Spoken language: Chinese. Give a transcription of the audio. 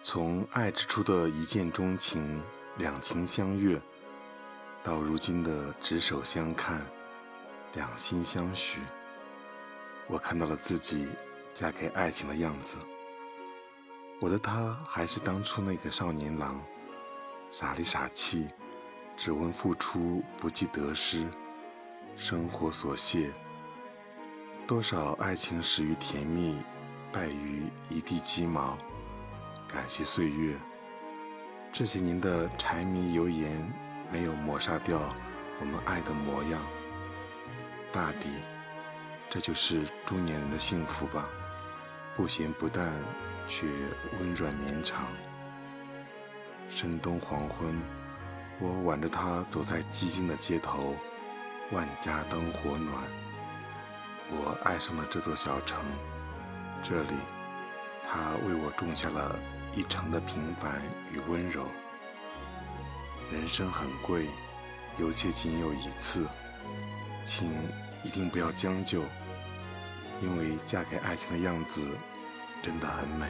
从爱之初的一见钟情、两情相悦，到如今的执手相看、两心相许，我看到了自己嫁给爱情的样子。我的他还是当初那个少年郎，傻里傻气，只问付出不计得失，生活琐屑。多少爱情始于甜蜜，败于一地鸡毛。感谢岁月，这些年的柴米油盐没有抹杀掉我们爱的模样。大抵，这就是中年人的幸福吧，不咸不淡。却温软绵长。深冬黄昏，我挽着他走在寂静的街头，万家灯火暖。我爱上了这座小城，这里，他为我种下了一城的平凡与温柔。人生很贵，有且仅有一次，请一定不要将就，因为嫁给爱情的样子。真的很美。